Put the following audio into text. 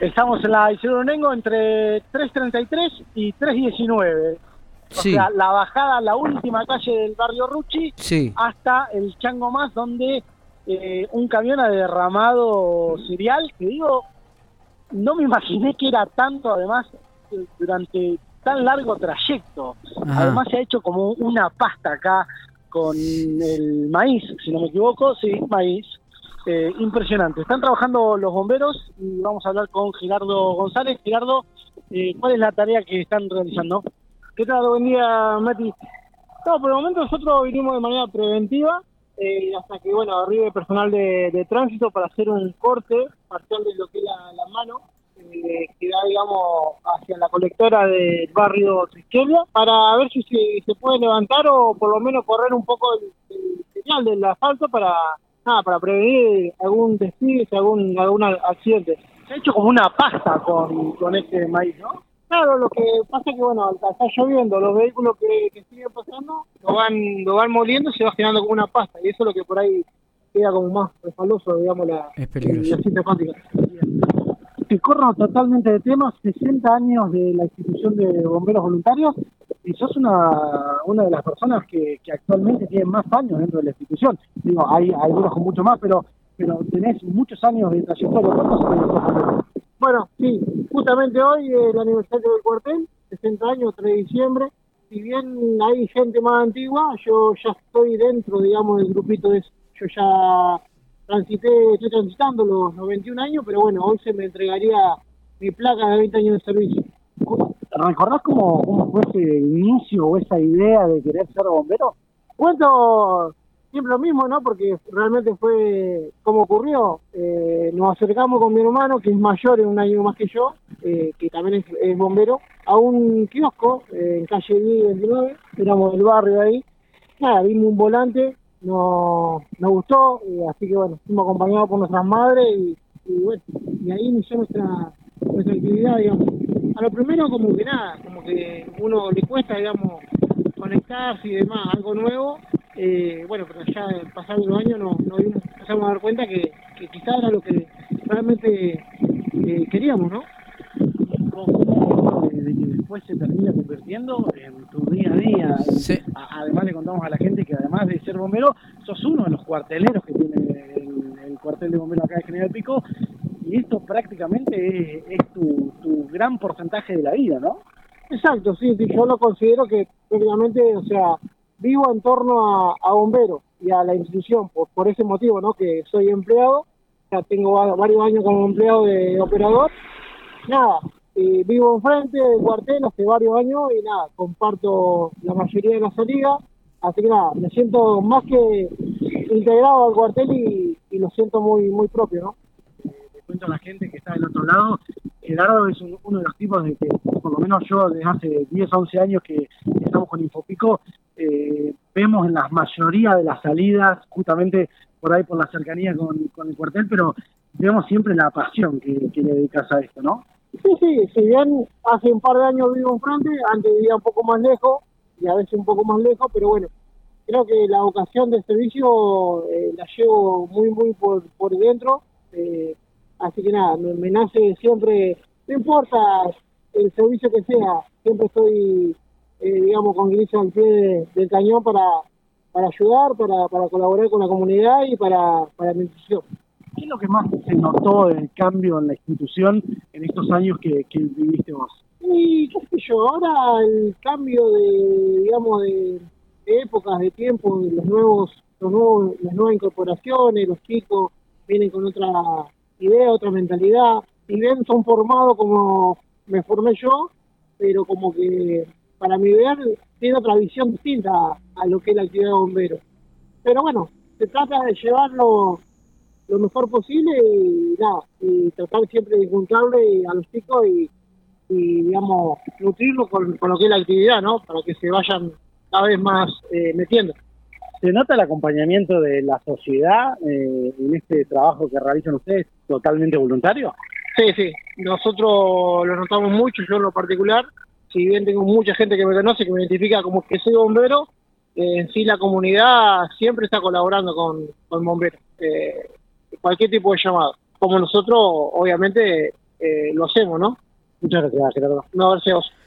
Estamos en la Isidro Nengo entre 3.33 y 3.19. O Sí. sea, la bajada, la última calle del barrio Rucci, Sí. hasta el Chango Más, donde eh, un camión ha derramado cereal, que digo, no me imaginé que era tanto, además, eh, durante tan largo trayecto. Ajá. Además se ha hecho como una pasta acá con el maíz, si no me equivoco, sí, maíz. Eh, impresionante. Están trabajando los bomberos y vamos a hablar con Gerardo González. Gerardo, eh, ¿cuál es la tarea que están realizando? ¿Qué tal? Buen día, Mati. No, por el momento nosotros vinimos de manera preventiva eh, hasta que, bueno, arribe personal de, tránsito para hacer un corte parcial de lo que es la, la mano eh, que da, digamos, hacia la colectora del barrio Trisquelia para ver si se, se puede levantar o por lo menos correr un poco el, el señal del asfalto para, nada, para prevenir algún despido, algún, algún accidente. Se ha hecho como una pasta con, con este maíz, ¿no? Claro, lo que pasa es que, bueno, al estar lloviendo, los vehículos que, que siguen pasando lo van, lo van moliendo y se va generando como una pasta. Y eso es lo que por ahí queda como más respaldoso, digamos, la, Es peligroso. la. Te corro totalmente de tema, 60 años de la institución de bomberos voluntarios y sos una, una de las personas que, que actualmente tienen más años dentro de la institución. Digo, hay, hay algunos con mucho más, pero pero tenés muchos años de trayectoria. Bueno, sí, justamente hoy es el aniversario del cuartel, 60 años, 3 de diciembre. Si bien hay gente más antigua, yo ya estoy dentro, digamos, del grupito de. Yo ya transité, estoy transitando los 91 años, pero bueno, hoy se me entregaría mi placa de 20 años de servicio. ¿Recordás cómo, fue ese inicio o esa idea de querer ser bombero? Cuento siempre lo mismo, ¿no? Porque realmente fue como ocurrió. Eh, nos acercamos con mi hermano, que es mayor, en un año más que yo, eh, que también es, bombero, a un kiosco eh, en calle 10 29, éramos del barrio ahí. Nada, vimos un volante, nos, gustó, así que bueno, fuimos acompañados por nuestras madres y, y bueno, y ahí inició nuestra, nuestra actividad, digamos. A lo primero como que nada, como que uno le cuesta, digamos, conectarse y demás, algo nuevo, eh, bueno, pero ya pasados los años nos, dimos- empezamos a dar cuenta que, que quizás era lo que realmente eh, queríamos, ¿no? ¿Cómo de, de que después se termina convirtiendo en tu día a día? Sí. Además le contamos a la gente que además de ser bombero, sos uno de los cuarteleros que tiene el, el cuartel de bomberos acá de General Pico y esto prácticamente es, tu, tu gran porcentaje de la vida, ¿no? Exacto, sí, yo lo considero que prácticamente, o sea, vivo en torno a, a bomberos y a la institución por, por ese motivo, ¿no? Que soy empleado, ya tengo va- varios años como empleado de operador, nada, eh, vivo enfrente del cuartel hace varios años y nada, comparto la mayoría de la salida, así que nada, me siento más que integrado al cuartel y, y lo siento muy muy propio, ¿no? A la gente que está del otro lado, Gerardo es un- uno de los tipos de que, por lo menos yo desde hace 10, 11 años que estamos con Infopico, eh, vemos en la mayoría de las salidas, justamente por ahí por la cercanía con, el cuartel, pero vemos siempre la pasión que, le dedicas a esto, ¿no? Sí, sí, si bien hace un par de años vivo enfrente, antes vivía un poco más lejos y a veces un poco más lejos, pero bueno, creo que la vocación del servicio eh, la llevo muy, muy por, por dentro, eh, así que nada, me, me nace siempre, no importa el servicio que sea, siempre estoy, eh, digamos, con grisa al pie de- del cañón para, para ayudar, para, para colaborar con la comunidad y para, para mi institución. ¿Qué es lo que más se notó del cambio en la institución en estos años que, que viviste vos? Y qué sé yo, ahora el cambio de, digamos, de, de épocas, de tiempo, de los nuevos, los nuevos, las nuevas incorporaciones, los chicos vienen con otra idea, otra mentalidad, y bien son formados como me formé yo, pero como que para mi ver tiene otra visión distinta a, lo que es la actividad de bombero. Pero bueno, se trata de llevarlo lo mejor posible y nada, y tratar siempre de juntarle a los chicos y, y digamos, nutrirlo con, con lo que es la actividad, ¿no? Para que se vayan cada vez más eh, metiendo. ¿Se nota el acompañamiento de la sociedad eh, en este trabajo que realizan ustedes totalmente voluntario? Sí, sí, nosotros lo notamos mucho, yo en lo particular, si bien tengo mucha gente que me conoce, que me identifica como que soy bombero, eh, en sí la comunidad siempre está colaborando con, con bomberos, eh, cualquier tipo de llamado. Como nosotros, obviamente, lo hacemos, ¿no? Muchas gracias, Gerardo. No, gracias